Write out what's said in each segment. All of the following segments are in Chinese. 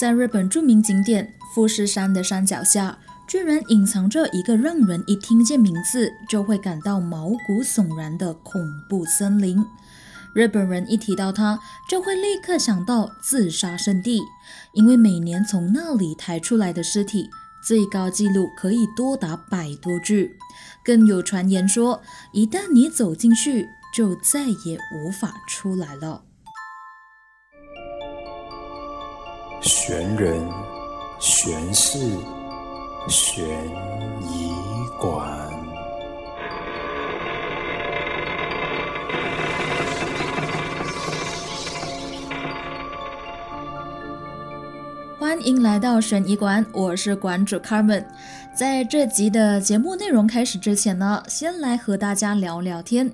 在日本著名景点富士山的山脚下，居然隐藏着一个让人一听见名字就会感到毛骨悚然的恐怖森林。日本人一提到它，就会立刻想到自杀圣地，因为每年从那里抬出来的尸体，最高纪录可以多达百多具。更有传言说，一旦你走进去，就再也无法出来了。悬人、悬事、悬疑馆。欢迎来到悬疑馆，我是馆主 Carmen。在这集的节目内容开始之前呢，先来和大家聊聊天。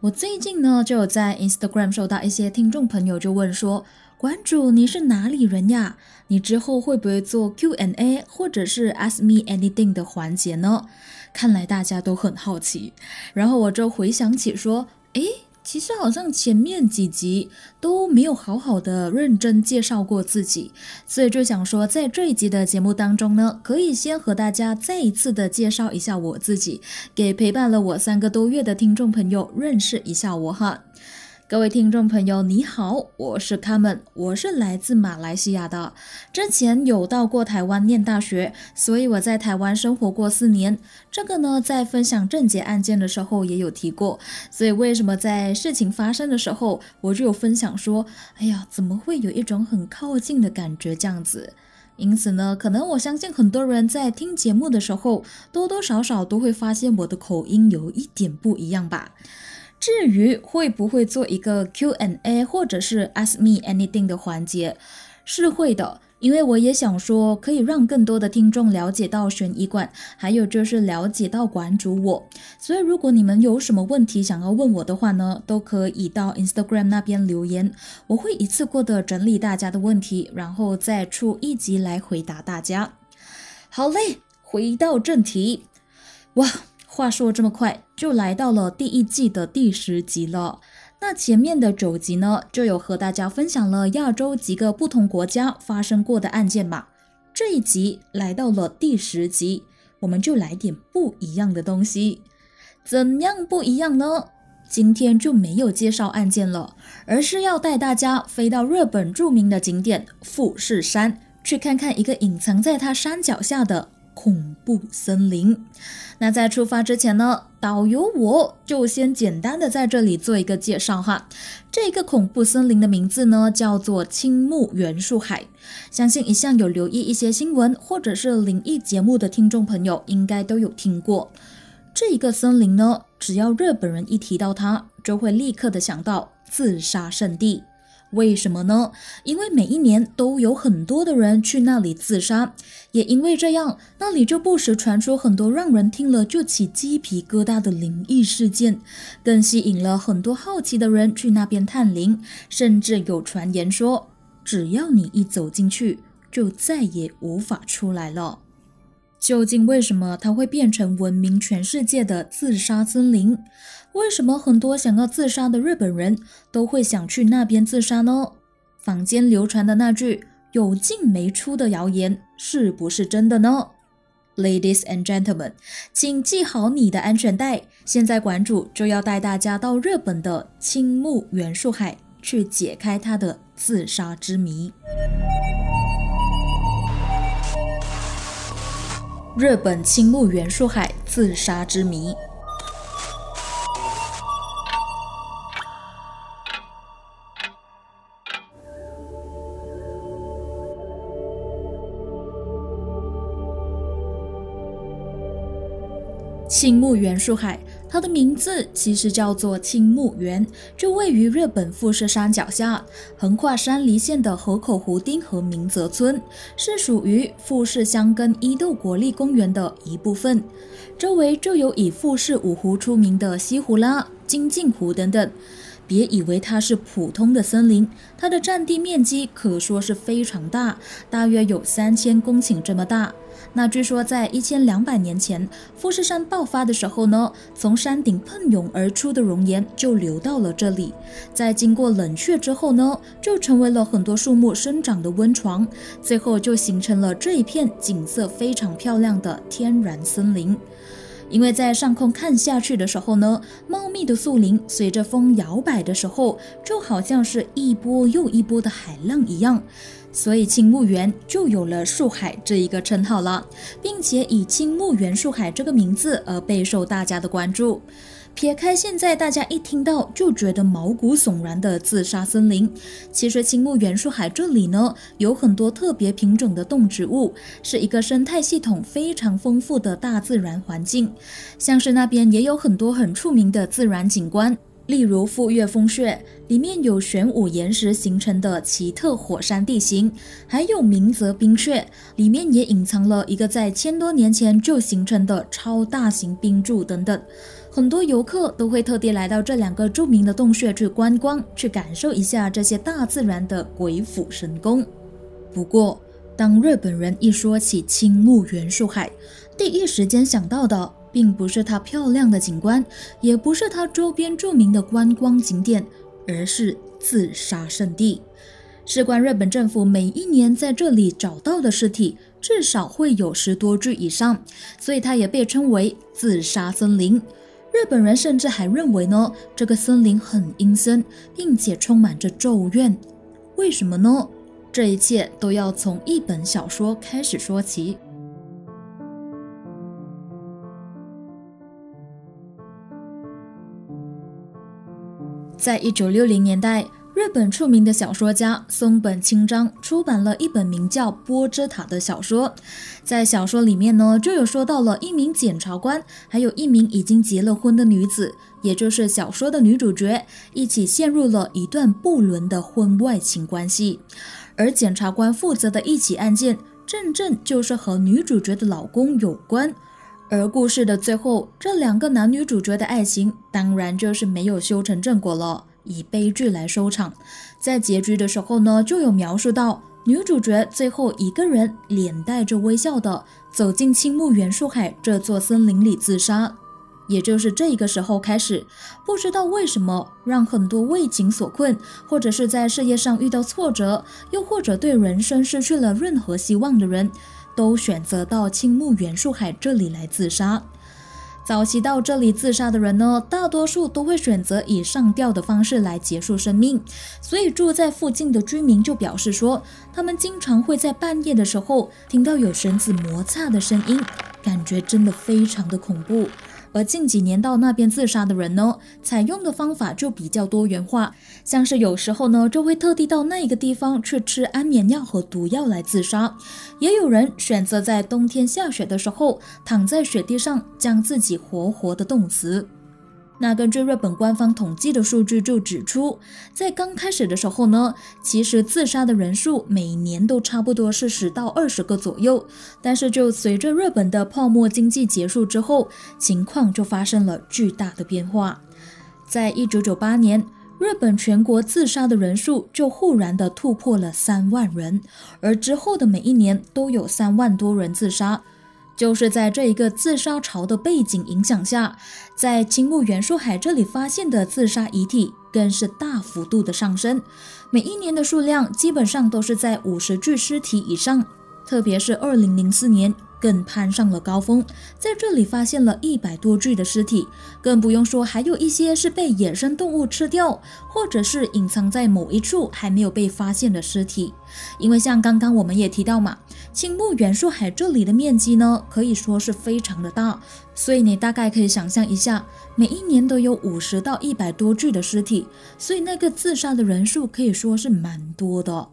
我最近呢，就有在 Instagram 收到一些听众朋友就问说。馆主，你是哪里人呀？你之后会不会做 Q&A 或者是 Ask Me Anything 的环节呢？看来大家都很好奇。然后我就回想起说，诶，其实好像前面几集都没有好好的认真介绍过自己，所以就想说，在这一集的节目当中呢，可以先和大家再一次的介绍一下我自己，给陪伴了我三个多月的听众朋友认识一下我哈。各位听众朋友，你好，我是卡门，我是来自马来西亚的。之前有到过台湾念大学，所以我在台湾生活过四年。这个呢，在分享症结案件的时候也有提过。所以为什么在事情发生的时候，我就有分享说，哎呀，怎么会有一种很靠近的感觉这样子？因此呢，可能我相信很多人在听节目的时候，多多少少都会发现我的口音有一点不一样吧。至于会不会做一个 Q&A 或者是 Ask Me Anything 的环节，是会的，因为我也想说可以让更多的听众了解到悬疑馆，还有就是了解到馆主我。所以如果你们有什么问题想要问我的话呢，都可以到 Instagram 那边留言，我会一次过的整理大家的问题，然后再出一集来回答大家。好嘞，回到正题，哇！话说这么快就来到了第一季的第十集了，那前面的九集呢，就有和大家分享了亚洲几个不同国家发生过的案件嘛。这一集来到了第十集，我们就来点不一样的东西。怎样不一样呢？今天就没有介绍案件了，而是要带大家飞到日本著名的景点富士山，去看看一个隐藏在它山脚下的。恐怖森林。那在出发之前呢，导游我就先简单的在这里做一个介绍哈。这个恐怖森林的名字呢叫做青木原树海。相信一向有留意一些新闻或者是灵异节目的听众朋友，应该都有听过。这一个森林呢，只要日本人一提到它，就会立刻的想到自杀圣地。为什么呢？因为每一年都有很多的人去那里自杀，也因为这样，那里就不时传出很多让人听了就起鸡皮疙瘩的灵异事件，更吸引了很多好奇的人去那边探灵，甚至有传言说，只要你一走进去，就再也无法出来了。究竟为什么它会变成闻名全世界的自杀森林？为什么很多想要自杀的日本人都会想去那边自杀呢？坊间流传的那句有进没出的谣言是不是真的呢？Ladies and gentlemen，请系好你的安全带。现在馆主就要带大家到日本的青木原树海去解开他的自杀之谜。日本青木原树海自杀之谜。青木原树海，它的名字其实叫做青木原，就位于日本富士山脚下，横跨山梨县的河口湖町和明泽村，是属于富士乡跟伊豆国立公园的一部分。周围就有以富士五湖出名的西湖啦、金镜湖等等。别以为它是普通的森林，它的占地面积可说是非常大，大约有三千公顷这么大。那据说，在一千两百年前，富士山爆发的时候呢，从山顶喷涌而出的熔岩就流到了这里，在经过冷却之后呢，就成为了很多树木生长的温床，最后就形成了这一片景色非常漂亮的天然森林。因为在上空看下去的时候呢，茂密的树林随着风摇摆的时候，就好像是一波又一波的海浪一样。所以青木原就有了树海这一个称号了，并且以青木原树海这个名字而备受大家的关注。撇开现在大家一听到就觉得毛骨悚然的自杀森林，其实青木原树海这里呢有很多特别品种的动植物，是一个生态系统非常丰富的大自然环境。像是那边也有很多很出名的自然景观。例如富岳风穴里面有玄武岩石形成的奇特火山地形，还有明泽冰穴里面也隐藏了一个在千多年前就形成的超大型冰柱等等。很多游客都会特地来到这两个著名的洞穴去观光，去感受一下这些大自然的鬼斧神工。不过，当日本人一说起青木原树海，第一时间想到的。并不是它漂亮的景观，也不是它周边著名的观光景点，而是自杀圣地。事关日本政府每一年在这里找到的尸体至少会有十多具以上，所以它也被称为自杀森林。日本人甚至还认为呢，这个森林很阴森，并且充满着咒怨。为什么呢？这一切都要从一本小说开始说起。在一九六零年代，日本著名的小说家松本清张出版了一本名叫《波之塔》的小说。在小说里面呢，就有说到了一名检察官，还有一名已经结了婚的女子，也就是小说的女主角，一起陷入了一段不伦的婚外情关系。而检察官负责的一起案件，正正就是和女主角的老公有关。而故事的最后，这两个男女主角的爱情当然就是没有修成正果了，以悲剧来收场。在结局的时候呢，就有描述到女主角最后一个人脸带着微笑的走进青木原树海这座森林里自杀。也就是这个时候开始，不知道为什么让很多为情所困，或者是在事业上遇到挫折，又或者对人生失去了任何希望的人。都选择到青木原树海这里来自杀。早期到这里自杀的人呢，大多数都会选择以上吊的方式来结束生命。所以住在附近的居民就表示说，他们经常会在半夜的时候听到有绳子摩擦的声音，感觉真的非常的恐怖。而近几年到那边自杀的人呢，采用的方法就比较多元化，像是有时候呢就会特地到那个地方去吃安眠药和毒药来自杀，也有人选择在冬天下雪的时候躺在雪地上将自己活活的冻死。那根据日本官方统计的数据就指出，在刚开始的时候呢，其实自杀的人数每年都差不多是十到二十个左右。但是就随着日本的泡沫经济结束之后，情况就发生了巨大的变化。在一九九八年，日本全国自杀的人数就忽然的突破了三万人，而之后的每一年都有三万多人自杀。就是在这一个自杀潮的背景影响下，在青木原树海这里发现的自杀遗体更是大幅度的上升，每一年的数量基本上都是在五十具尸体以上，特别是二零零四年。更攀上了高峰，在这里发现了一百多具的尸体，更不用说还有一些是被野生动物吃掉，或者是隐藏在某一处还没有被发现的尸体。因为像刚刚我们也提到嘛，青木原树海这里的面积呢，可以说是非常的大，所以你大概可以想象一下，每一年都有五十到一百多具的尸体，所以那个自杀的人数可以说是蛮多的。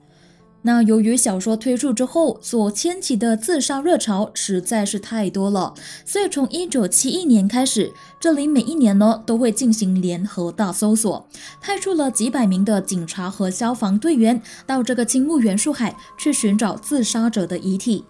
那由于小说推出之后所掀起的自杀热潮实在是太多了，所以从一九七一年开始，这里每一年呢都会进行联合大搜索，派出了几百名的警察和消防队员到这个青木原树海去寻找自杀者的遗体。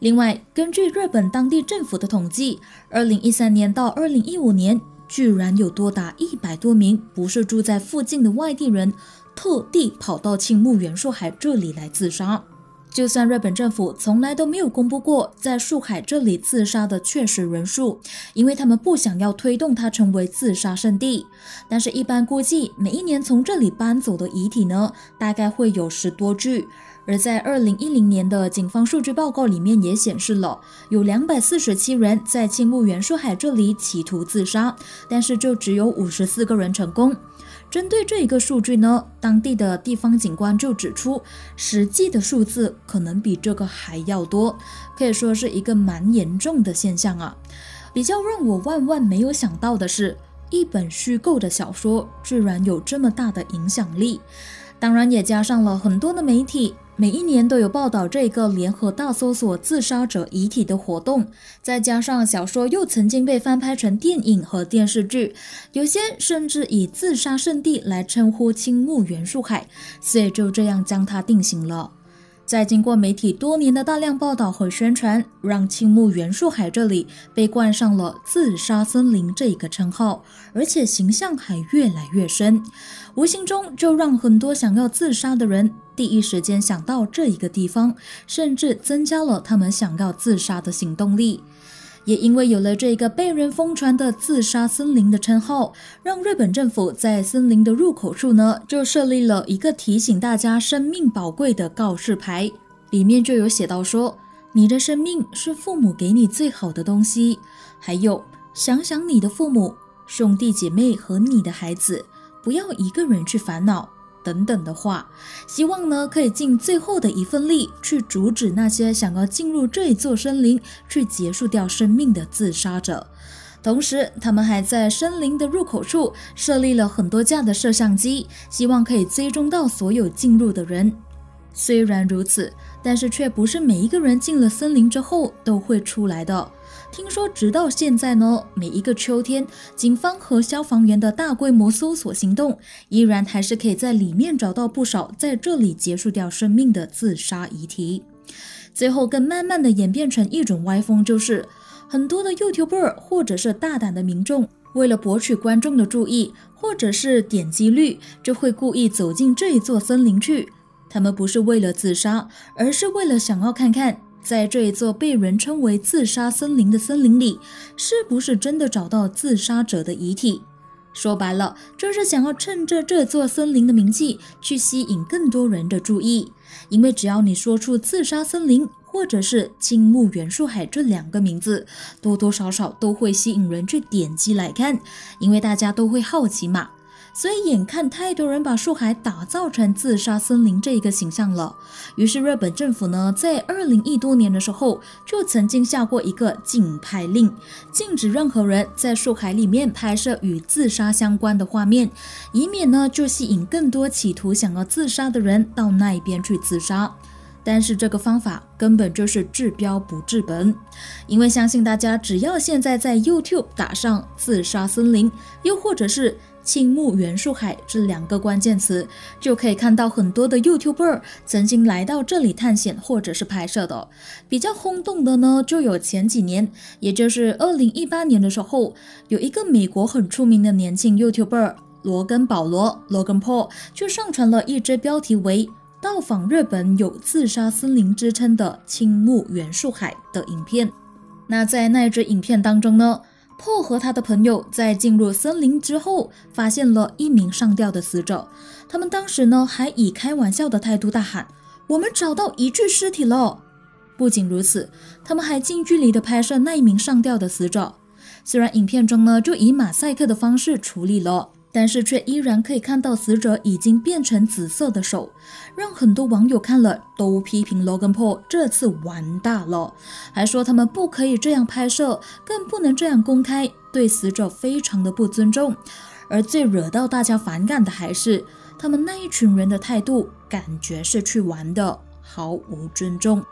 另外，根据日本当地政府的统计，二零一三年到二零一五年。居然有多达一百多名不是住在附近的外地人，特地跑到青木原树海这里来自杀。就算日本政府从来都没有公布过在树海这里自杀的确实人数，因为他们不想要推动它成为自杀圣地。但是，一般估计每一年从这里搬走的遗体呢，大概会有十多具。而在二零一零年的警方数据报告里面也显示了，有两百四十七人在青木原树海这里企图自杀，但是就只有五十四个人成功。针对这一个数据呢，当地的地方警官就指出，实际的数字可能比这个还要多，可以说是一个蛮严重的现象啊。比较让我万万没有想到的是，一本虚构的小说居然有这么大的影响力，当然也加上了很多的媒体。每一年都有报道这个联合大搜索自杀者遗体的活动，再加上小说又曾经被翻拍成电影和电视剧，有些甚至以自杀圣地来称呼青木原树海，所以就这样将它定型了。在经过媒体多年的大量报道和宣传，让青木原树海这里被冠上了“自杀森林”这一个称号，而且形象还越来越深，无形中就让很多想要自杀的人。第一时间想到这一个地方，甚至增加了他们想要自杀的行动力。也因为有了这个被人疯传的“自杀森林”的称号，让日本政府在森林的入口处呢，就设立了一个提醒大家生命宝贵的告示牌，里面就有写到说：“你的生命是父母给你最好的东西。”还有，想想你的父母、兄弟姐妹和你的孩子，不要一个人去烦恼。等等的话，希望呢可以尽最后的一份力去阻止那些想要进入这一座森林去结束掉生命的自杀者。同时，他们还在森林的入口处设立了很多架的摄像机，希望可以追踪到所有进入的人。虽然如此，但是却不是每一个人进了森林之后都会出来的。听说，直到现在呢，每一个秋天，警方和消防员的大规模搜索行动，依然还是可以在里面找到不少在这里结束掉生命的自杀遗体。最后，更慢慢的演变成一种歪风，就是很多的 YouTuber 或者是大胆的民众，为了博取观众的注意，或者是点击率，就会故意走进这一座森林去。他们不是为了自杀，而是为了想要看看。在这一座被人称为“自杀森林”的森林里，是不是真的找到自杀者的遗体？说白了，就是想要趁着这座森林的名气，去吸引更多人的注意。因为只要你说出“自杀森林”或者是“青木原树海”这两个名字，多多少少都会吸引人去点击来看，因为大家都会好奇嘛。所以，眼看太多人把树海打造成自杀森林这一个形象了，于是日本政府呢，在二零一多年的时候，就曾经下过一个禁拍令，禁止任何人在树海里面拍摄与自杀相关的画面，以免呢就吸引更多企图想要自杀的人到那一边去自杀。但是这个方法根本就是治标不治本，因为相信大家只要现在在 YouTube 打上“自杀森林”，又或者是青木原树海这两个关键词，就可以看到很多的 YouTuber 曾经来到这里探险或者是拍摄的。比较轰动的呢，就有前几年，也就是二零一八年的时候，有一个美国很出名的年轻 YouTuber 罗根保罗 （Logan Paul） 就上传了一支标题为“到访日本有自杀森林之称的青木原树海”的影片。那在那一支影片当中呢？破和他的朋友在进入森林之后，发现了一名上吊的死者。他们当时呢，还以开玩笑的态度大喊：“我们找到一具尸体了！”不仅如此，他们还近距离的拍摄那一名上吊的死者。虽然影片中呢，就以马赛克的方式处理了。但是却依然可以看到死者已经变成紫色的手，让很多网友看了都批评 Logan Paul 这次完大了，还说他们不可以这样拍摄，更不能这样公开，对死者非常的不尊重。而最惹到大家反感的还是他们那一群人的态度，感觉是去玩的，毫无尊重。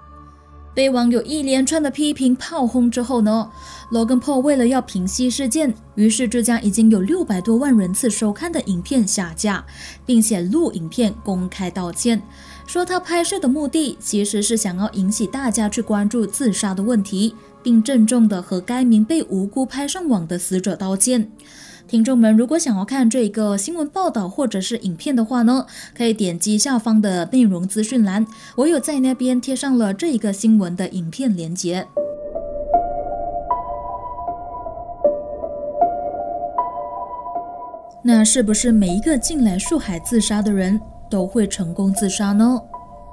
被网友一连串的批评炮轰之后呢，Logan Paul 为了要平息事件，于是就将已经有六百多万人次收看的影片下架，并且录影片公开道歉，说他拍摄的目的其实是想要引起大家去关注自杀的问题，并郑重的和该名被无辜拍上网的死者道歉。听众们，如果想要看这一个新闻报道或者是影片的话呢，可以点击下方的内容资讯栏，我有在那边贴上了这一个新闻的影片连接。那是不是每一个进来树海自杀的人都会成功自杀呢？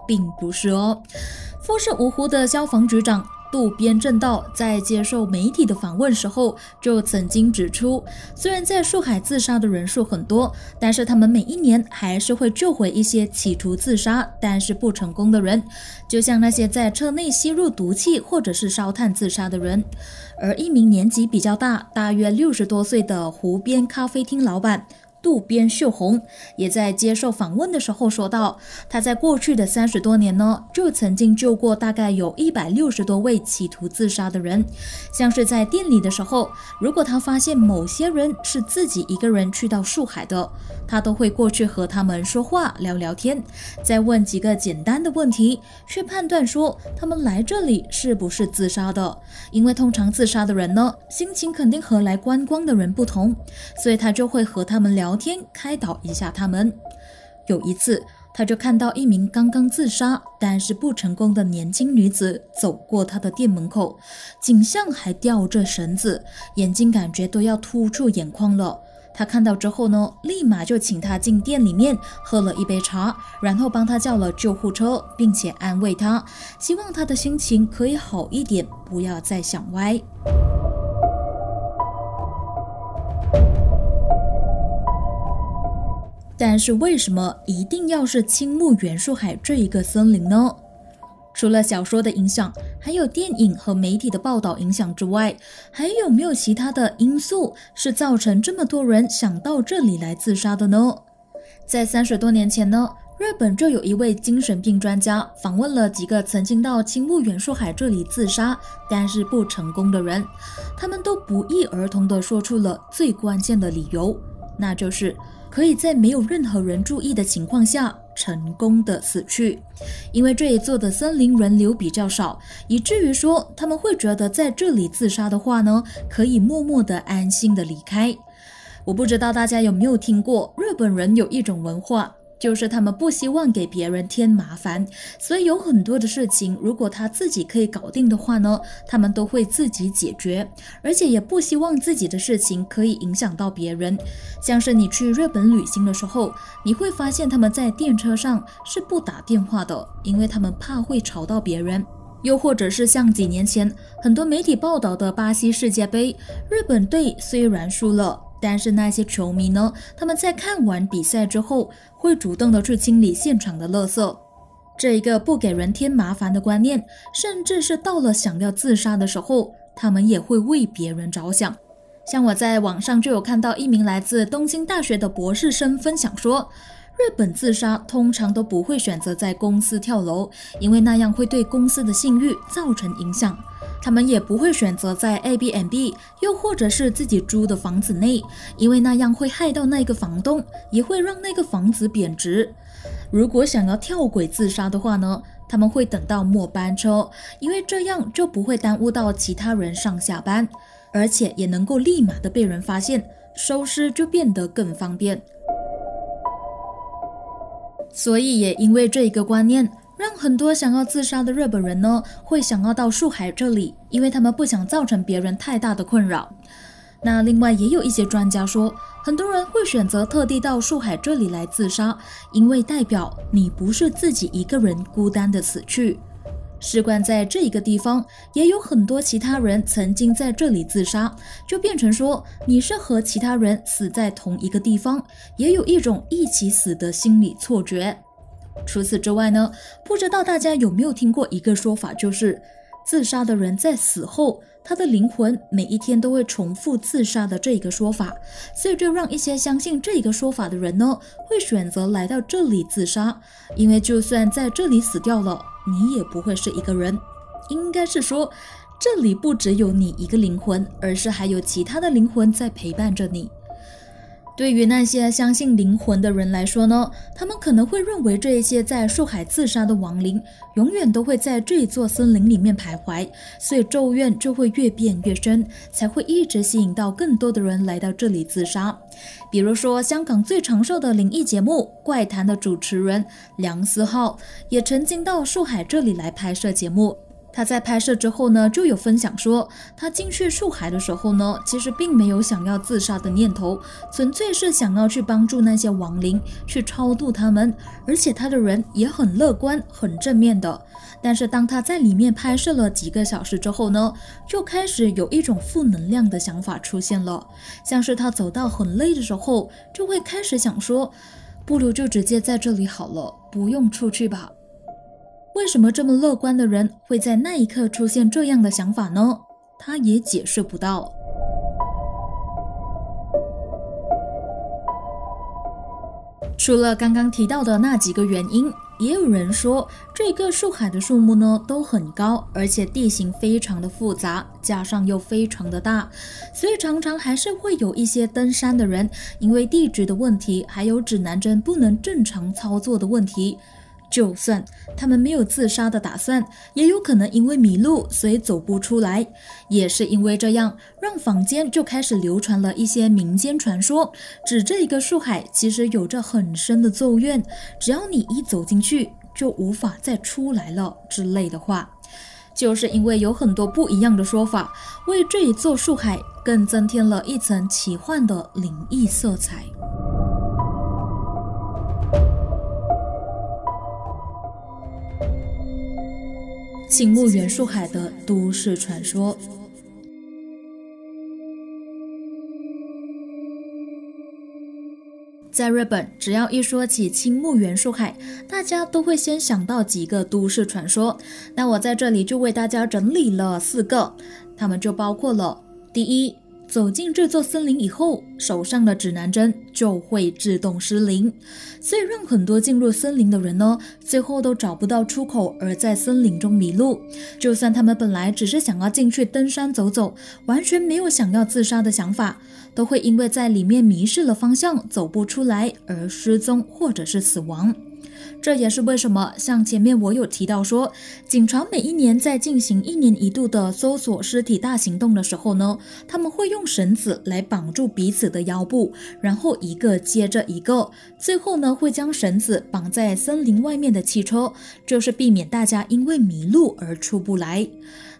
并不是哦。富士芜湖的消防局长。渡边正道在接受媒体的访问时候，就曾经指出，虽然在树海自杀的人数很多，但是他们每一年还是会救回一些企图自杀但是不成功的人，就像那些在车内吸入毒气或者是烧炭自杀的人。而一名年纪比较大，大约六十多岁的湖边咖啡厅老板。渡边秀红也在接受访问的时候说到，他在过去的三十多年呢，就曾经救过大概有一百六十多位企图自杀的人。像是在店里的时候，如果他发现某些人是自己一个人去到树海的，他都会过去和他们说话聊聊天，再问几个简单的问题，去判断说他们来这里是不是自杀的。因为通常自杀的人呢，心情肯定和来观光的人不同，所以他就会和他们聊。聊天开导一下他们。有一次，他就看到一名刚刚自杀但是不成功的年轻女子走过他的店门口，颈项还吊着绳子，眼睛感觉都要突出眼眶了。他看到之后呢，立马就请他进店里面喝了一杯茶，然后帮他叫了救护车，并且安慰他，希望他的心情可以好一点，不要再想歪。但是为什么一定要是青木原树海这一个森林呢？除了小说的影响，还有电影和媒体的报道影响之外，还有没有其他的因素是造成这么多人想到这里来自杀的呢？在三十多年前呢，日本就有一位精神病专家访问了几个曾经到青木原树海这里自杀但是不成功的人，他们都不一而同地说出了最关键的理由，那就是。可以在没有任何人注意的情况下成功的死去，因为这一座的森林人流比较少，以至于说他们会觉得在这里自杀的话呢，可以默默的安心的离开。我不知道大家有没有听过，日本人有一种文化。就是他们不希望给别人添麻烦，所以有很多的事情，如果他自己可以搞定的话呢，他们都会自己解决，而且也不希望自己的事情可以影响到别人。像是你去日本旅行的时候，你会发现他们在电车上是不打电话的，因为他们怕会吵到别人。又或者是像几年前很多媒体报道的巴西世界杯，日本队虽然输了。但是那些球迷呢？他们在看完比赛之后，会主动的去清理现场的垃圾。这一个不给人添麻烦的观念，甚至是到了想要自杀的时候，他们也会为别人着想。像我在网上就有看到一名来自东京大学的博士生分享说，日本自杀通常都不会选择在公司跳楼，因为那样会对公司的信誉造成影响。他们也不会选择在 A B M B，又或者是自己租的房子内，因为那样会害到那个房东，也会让那个房子贬值。如果想要跳轨自杀的话呢，他们会等到末班车，因为这样就不会耽误到其他人上下班，而且也能够立马的被人发现，收尸就变得更方便。所以也因为这一个观念。让很多想要自杀的日本人呢，会想要到树海这里，因为他们不想造成别人太大的困扰。那另外也有一些专家说，很多人会选择特地到树海这里来自杀，因为代表你不是自己一个人孤单的死去。事关在这一个地方，也有很多其他人曾经在这里自杀，就变成说你是和其他人死在同一个地方，也有一种一起死的心理错觉。除此之外呢，不知道大家有没有听过一个说法，就是自杀的人在死后，他的灵魂每一天都会重复自杀的这一个说法，所以就让一些相信这一个说法的人呢，会选择来到这里自杀，因为就算在这里死掉了，你也不会是一个人，应该是说这里不只有你一个灵魂，而是还有其他的灵魂在陪伴着你。对于那些相信灵魂的人来说呢，他们可能会认为这一些在树海自杀的亡灵永远都会在这一座森林里面徘徊，所以咒怨就会越变越深，才会一直吸引到更多的人来到这里自杀。比如说，香港最长寿的灵异节目《怪谈》的主持人梁思浩，也曾经到树海这里来拍摄节目。他在拍摄之后呢，就有分享说，他进去树海的时候呢，其实并没有想要自杀的念头，纯粹是想要去帮助那些亡灵，去超度他们。而且他的人也很乐观、很正面的。但是当他在里面拍摄了几个小时之后呢，就开始有一种负能量的想法出现了，像是他走到很累的时候，就会开始想说，不如就直接在这里好了，不用出去吧。为什么这么乐观的人会在那一刻出现这样的想法呢？他也解释不到。除了刚刚提到的那几个原因，也有人说这个树海的树木呢都很高，而且地形非常的复杂，加上又非常的大，所以常常还是会有一些登山的人因为地质的问题，还有指南针不能正常操作的问题。就算他们没有自杀的打算，也有可能因为迷路，所以走不出来。也是因为这样，让坊间就开始流传了一些民间传说，指这一个树海其实有着很深的咒怨，只要你一走进去，就无法再出来了之类的话。就是因为有很多不一样的说法，为这一座树海更增添了一层奇幻的灵异色彩。青木原树海的都市传说，在日本，只要一说起青木原树海，大家都会先想到几个都市传说。那我在这里就为大家整理了四个，它们就包括了第一。走进这座森林以后，手上的指南针就会自动失灵，所以让很多进入森林的人呢，最后都找不到出口，而在森林中迷路。就算他们本来只是想要进去登山走走，完全没有想要自杀的想法，都会因为在里面迷失了方向，走不出来而失踪或者是死亡。这也是为什么，像前面我有提到说，警察每一年在进行一年一度的搜索尸体大行动的时候呢，他们会用绳子来绑住彼此的腰部，然后一个接着一个，最后呢会将绳子绑在森林外面的汽车，就是避免大家因为迷路而出不来。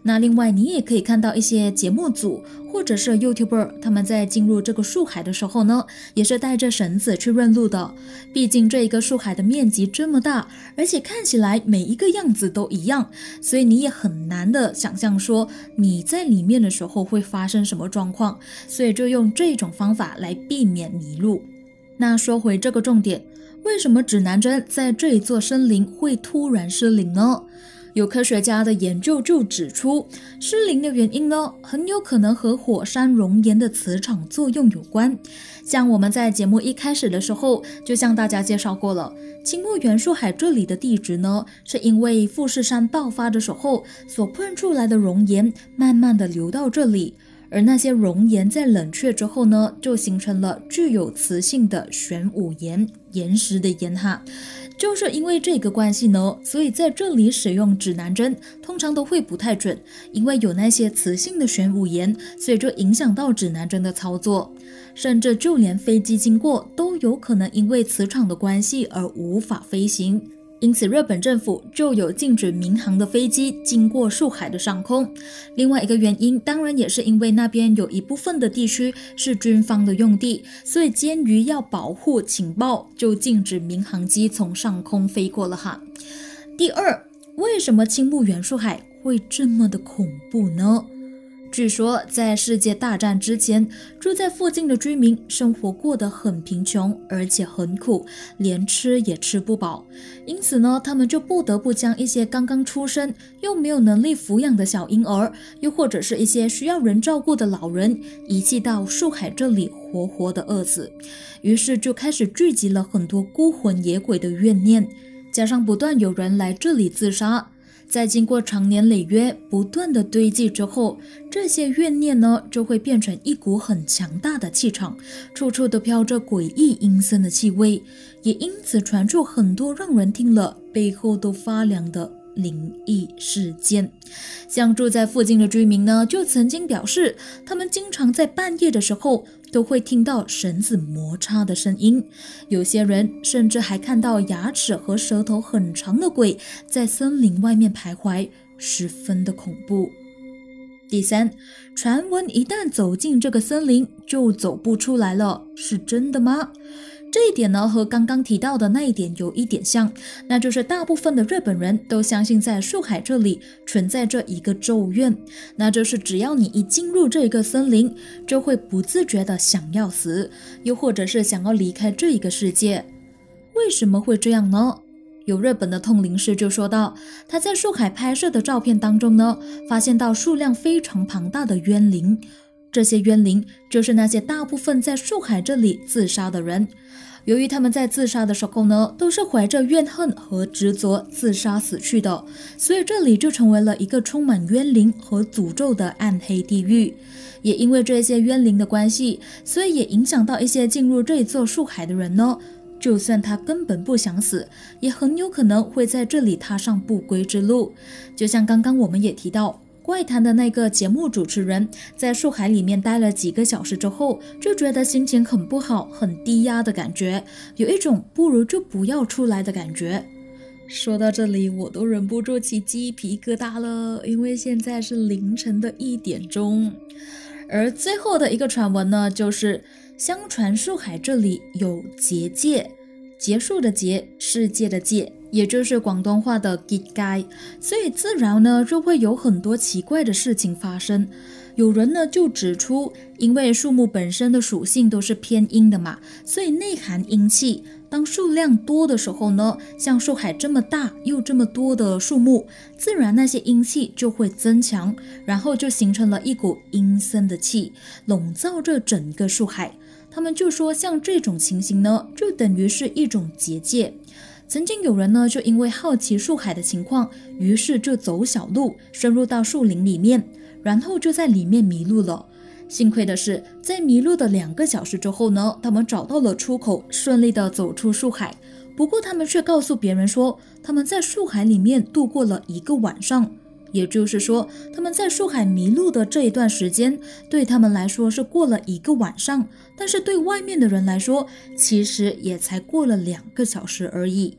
那另外，你也可以看到一些节目组或者是 YouTuber，他们在进入这个树海的时候呢，也是带着绳子去认路的。毕竟这一个树海的面积这么大，而且看起来每一个样子都一样，所以你也很难的想象说你在里面的时候会发生什么状况。所以就用这种方法来避免迷路。那说回这个重点，为什么指南针在这一座森林会突然失灵呢？有科学家的研究就指出，失灵的原因呢，很有可能和火山熔岩的磁场作用有关。像我们在节目一开始的时候就向大家介绍过了，青木原树海这里的地质呢，是因为富士山爆发的时候所喷出来的熔岩，慢慢的流到这里，而那些熔岩在冷却之后呢，就形成了具有磁性的玄武岩岩石的岩哈。就是因为这个关系呢，所以在这里使用指南针通常都会不太准，因为有那些磁性的玄武岩，所以就影响到指南针的操作，甚至就连飞机经过都有可能因为磁场的关系而无法飞行。因此，日本政府就有禁止民航的飞机经过树海的上空。另外一个原因，当然也是因为那边有一部分的地区是军方的用地，所以鉴于要保护情报，就禁止民航机从上空飞过了哈。第二，为什么青木原树海会这么的恐怖呢？据说，在世界大战之前，住在附近的居民生活过得很贫穷，而且很苦，连吃也吃不饱。因此呢，他们就不得不将一些刚刚出生又没有能力抚养的小婴儿，又或者是一些需要人照顾的老人，遗弃到树海这里，活活的饿死。于是就开始聚集了很多孤魂野鬼的怨念，加上不断有人来这里自杀。在经过长年累月不断的堆积之后，这些怨念呢就会变成一股很强大的气场，处处都飘着诡异阴森的气味，也因此传出很多让人听了背后都发凉的灵异事件。像住在附近的居民呢，就曾经表示，他们经常在半夜的时候。都会听到绳子摩擦的声音，有些人甚至还看到牙齿和舌头很长的鬼在森林外面徘徊，十分的恐怖。第三，传闻一旦走进这个森林就走不出来了，是真的吗？这一点呢，和刚刚提到的那一点有一点像，那就是大部分的日本人都相信在树海这里存在着一个咒怨，那就是只要你一进入这个森林，就会不自觉的想要死，又或者是想要离开这一个世界。为什么会这样呢？有日本的通灵师就说到，他在树海拍摄的照片当中呢，发现到数量非常庞大的冤灵。这些冤灵就是那些大部分在树海这里自杀的人。由于他们在自杀的时候呢，都是怀着怨恨和执着自杀死去的，所以这里就成为了一个充满冤灵和诅咒的暗黑地狱。也因为这些冤灵的关系，所以也影响到一些进入这座树海的人呢。就算他根本不想死，也很有可能会在这里踏上不归之路。就像刚刚我们也提到。怪谈的那个节目主持人在树海里面待了几个小时之后，就觉得心情很不好、很低压的感觉，有一种不如就不要出来的感觉。说到这里，我都忍不住起鸡皮疙瘩了，因为现在是凌晨的一点钟。而最后的一个传闻呢，就是相传树海这里有结界，结束的结，世界的界。也就是广东话的结界，所以自然呢就会有很多奇怪的事情发生。有人呢就指出，因为树木本身的属性都是偏阴的嘛，所以内含阴气。当数量多的时候呢，像树海这么大又这么多的树木，自然那些阴气就会增强，然后就形成了一股阴森的气，笼罩着整个树海。他们就说，像这种情形呢，就等于是一种结界。曾经有人呢，就因为好奇树海的情况，于是就走小路深入到树林里面，然后就在里面迷路了。幸亏的是，在迷路的两个小时之后呢，他们找到了出口，顺利的走出树海。不过他们却告诉别人说，他们在树海里面度过了一个晚上。也就是说，他们在树海迷路的这一段时间，对他们来说是过了一个晚上，但是对外面的人来说，其实也才过了两个小时而已。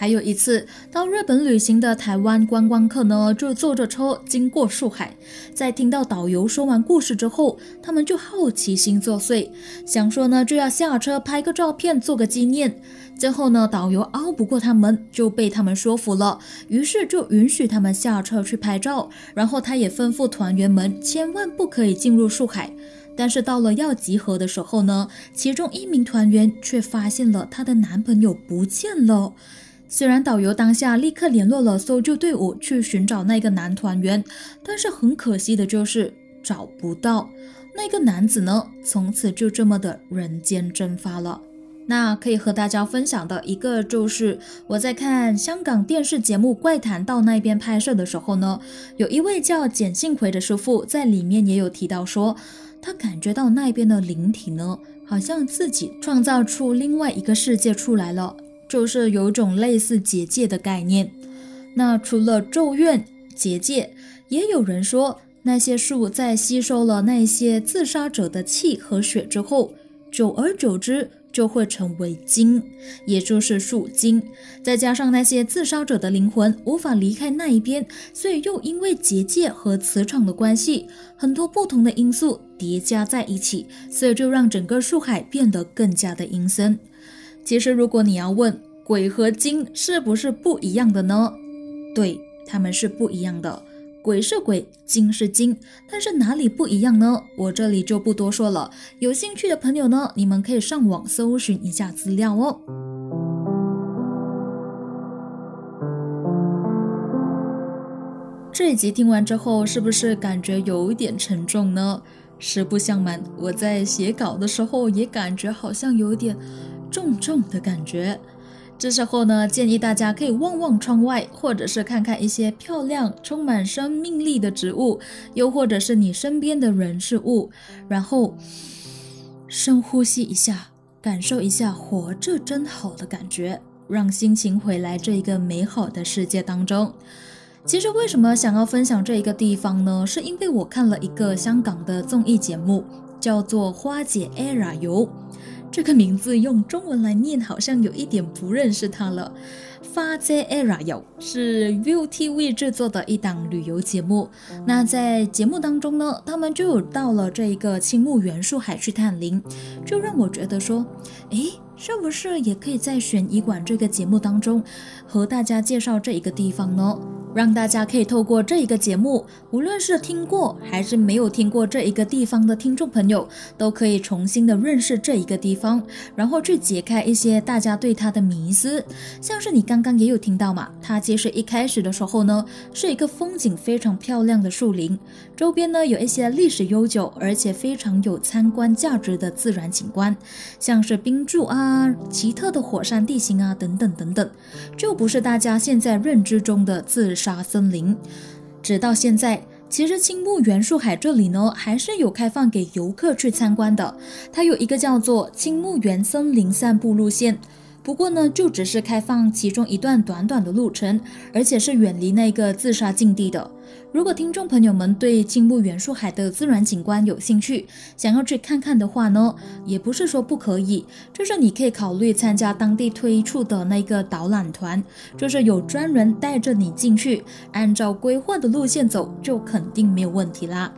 还有一次到日本旅行的台湾观光客呢，就坐着车经过树海，在听到导游说完故事之后，他们就好奇心作祟，想说呢就要下车拍个照片做个纪念。最后呢，导游熬不过他们，就被他们说服了，于是就允许他们下车去拍照。然后他也吩咐团员们千万不可以进入树海。但是到了要集合的时候呢，其中一名团员却发现了她的男朋友不见了。虽然导游当下立刻联络了搜救队伍去寻找那个男团员，但是很可惜的就是找不到那个男子呢，从此就这么的人间蒸发了。那可以和大家分享的一个就是我在看香港电视节目《怪谈》到那边拍摄的时候呢，有一位叫简信奎的师傅在里面也有提到说，他感觉到那边的灵体呢，好像自己创造出另外一个世界出来了，就是有种类似结界的概念。那除了咒怨结界，也有人说那些树在吸收了那些自杀者的气和血之后，久而久之。就会成为精，也就是树精。再加上那些自杀者的灵魂无法离开那一边，所以又因为结界和磁场的关系，很多不同的因素叠加在一起，所以就让整个树海变得更加的阴森。其实，如果你要问鬼和精是不是不一样的呢？对，他们是不一样的。鬼是鬼，精是精，但是哪里不一样呢？我这里就不多说了。有兴趣的朋友呢，你们可以上网搜寻一下资料哦。这一集听完之后，是不是感觉有一点沉重呢？实不相瞒，我在写稿的时候也感觉好像有点重重的感觉。这时候呢，建议大家可以望望窗外，或者是看看一些漂亮、充满生命力的植物，又或者是你身边的人事物，然后深呼吸一下，感受一下活着真好的感觉，让心情回来这一个美好的世界当中。其实为什么想要分享这一个地方呢？是因为我看了一个香港的综艺节目，叫做《花姐 ERA 游》。这个名字用中文来念，好像有一点不认识它了。花姐 ERA 游是 VUTV 制作的一档旅游节目。那在节目当中呢，他们就有到了这一个青木原树海去探灵，就让我觉得说，诶，是不是也可以在悬疑馆这个节目当中和大家介绍这一个地方呢？让大家可以透过这一个节目，无论是听过还是没有听过这一个地方的听众朋友，都可以重新的认识这一个地方，然后去解开一些大家对它的迷思。像是你刚刚也有听到嘛，它其实一开始的时候呢，是一个风景非常漂亮的树林，周边呢有一些历史悠久而且非常有参观价值的自然景观，像是冰柱啊、奇特的火山地形啊等等等等，就不是大家现在认知中的自。杀森林，直到现在，其实青木原树海这里呢，还是有开放给游客去参观的。它有一个叫做青木原森林散步路线。不过呢，就只是开放其中一段短短的路程，而且是远离那个自杀境地的。如果听众朋友们对青木原树海的自然景观有兴趣，想要去看看的话呢，也不是说不可以，就是你可以考虑参加当地推出的那个导览团，就是有专人带着你进去，按照规划的路线走，就肯定没有问题啦。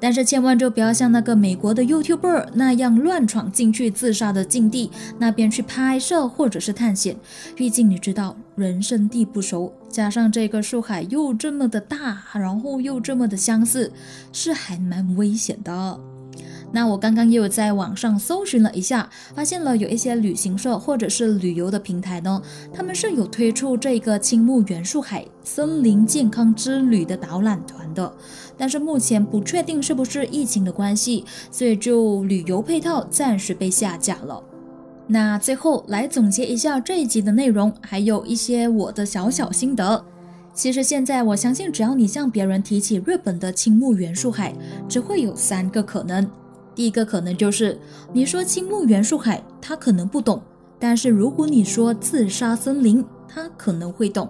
但是千万就不要像那个美国的 YouTuber 那样乱闯进去自杀的境地那边去拍摄或者是探险，毕竟你知道人生地不熟，加上这个树海又这么的大，然后又这么的相似，是还蛮危险的。那我刚刚也有在网上搜寻了一下，发现了有一些旅行社或者是旅游的平台呢，他们是有推出这个青木原树海森林健康之旅的导览团的。但是目前不确定是不是疫情的关系，所以就旅游配套暂时被下架了。那最后来总结一下这一集的内容，还有一些我的小小心得。其实现在我相信，只要你向别人提起日本的青木原树海，只会有三个可能。第一个可能就是你说青木原树海，他可能不懂；但是如果你说自杀森林，他可能会懂。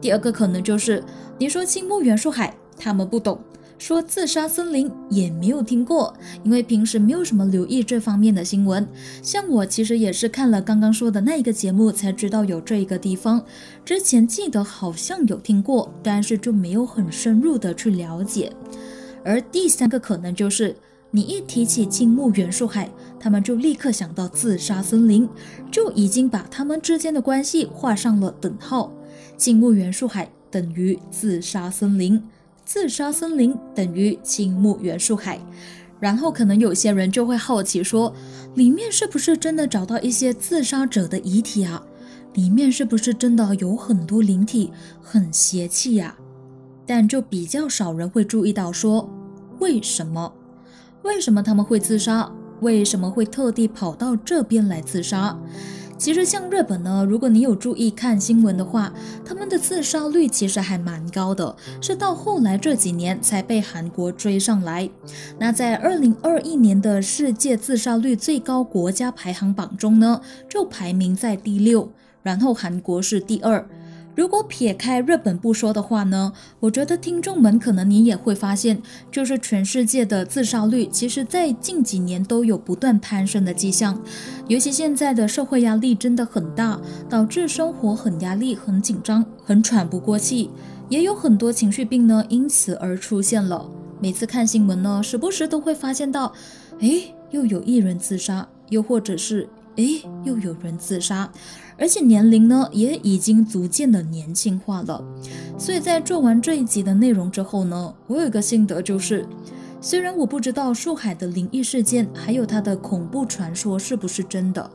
第二个可能就是你说青木原树海，他们不懂。说自杀森林也没有听过，因为平时没有什么留意这方面的新闻。像我其实也是看了刚刚说的那一个节目才知道有这一个地方，之前记得好像有听过，但是就没有很深入的去了解。而第三个可能就是，你一提起青木原树海，他们就立刻想到自杀森林，就已经把他们之间的关系画上了等号。青木原树海等于自杀森林。自杀森林等于青木原树海，然后可能有些人就会好奇说，里面是不是真的找到一些自杀者的遗体啊？里面是不是真的有很多灵体，很邪气呀？但就比较少人会注意到说，为什么？为什么他们会自杀？为什么会特地跑到这边来自杀？其实像日本呢，如果你有注意看新闻的话，他们的自杀率其实还蛮高的，是到后来这几年才被韩国追上来。那在二零二一年的世界自杀率最高国家排行榜中呢，就排名在第六，然后韩国是第二。如果撇开日本不说的话呢，我觉得听众们可能你也会发现，就是全世界的自杀率，其实在近几年都有不断攀升的迹象。尤其现在的社会压力真的很大，导致生活很压力、很紧张、很喘不过气，也有很多情绪病呢因此而出现了。每次看新闻呢，时不时都会发现到，哎，又有一人自杀，又或者是哎，又有人自杀。而且年龄呢也已经逐渐的年轻化了，所以在做完这一集的内容之后呢，我有一个心得就是，虽然我不知道树海的灵异事件还有它的恐怖传说是不是真的，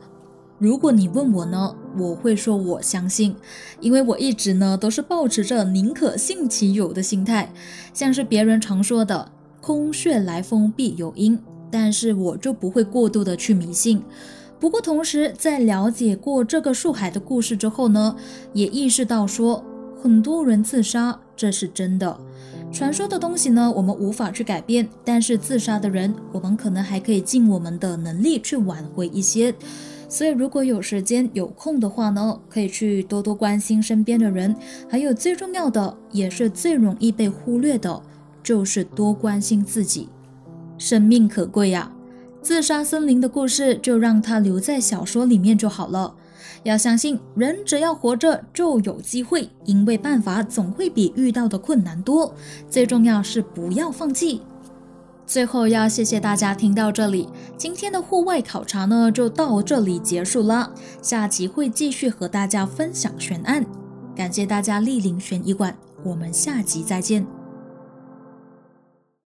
如果你问我呢，我会说我相信，因为我一直呢都是保持着宁可信其有的心态，像是别人常说的空穴来风必有因，但是我就不会过度的去迷信。不过，同时在了解过这个树海的故事之后呢，也意识到说，很多人自杀，这是真的。传说的东西呢，我们无法去改变，但是自杀的人，我们可能还可以尽我们的能力去挽回一些。所以，如果有时间有空的话呢，可以去多多关心身边的人。还有最重要的，也是最容易被忽略的，就是多关心自己。生命可贵呀。自杀森林的故事就让它留在小说里面就好了。要相信，人只要活着就有机会，因为办法总会比遇到的困难多。最重要是不要放弃。最后要谢谢大家听到这里，今天的户外考察呢就到这里结束了。下集会继续和大家分享悬案。感谢大家莅临悬疑馆，我们下集再见。